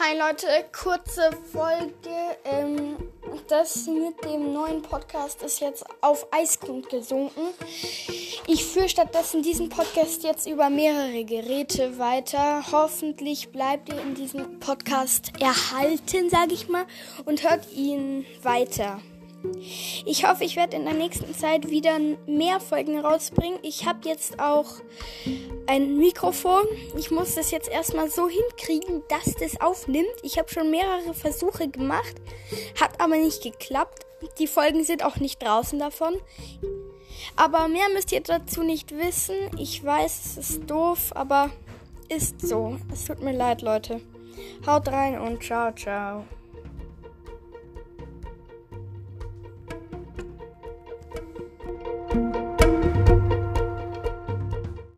Hi Leute, kurze Folge. Ähm, das mit dem neuen Podcast ist jetzt auf Eisgrund gesunken. Ich führe stattdessen diesen Podcast jetzt über mehrere Geräte weiter. Hoffentlich bleibt ihr in diesem Podcast erhalten, sage ich mal, und hört ihn weiter. Ich hoffe, ich werde in der nächsten Zeit wieder mehr Folgen rausbringen. Ich habe jetzt auch ein Mikrofon. Ich muss das jetzt erstmal so hinkriegen, dass das aufnimmt. Ich habe schon mehrere Versuche gemacht, hat aber nicht geklappt. Die Folgen sind auch nicht draußen davon. Aber mehr müsst ihr dazu nicht wissen. Ich weiß, es ist doof, aber ist so. Es tut mir leid, Leute. Haut rein und ciao, ciao.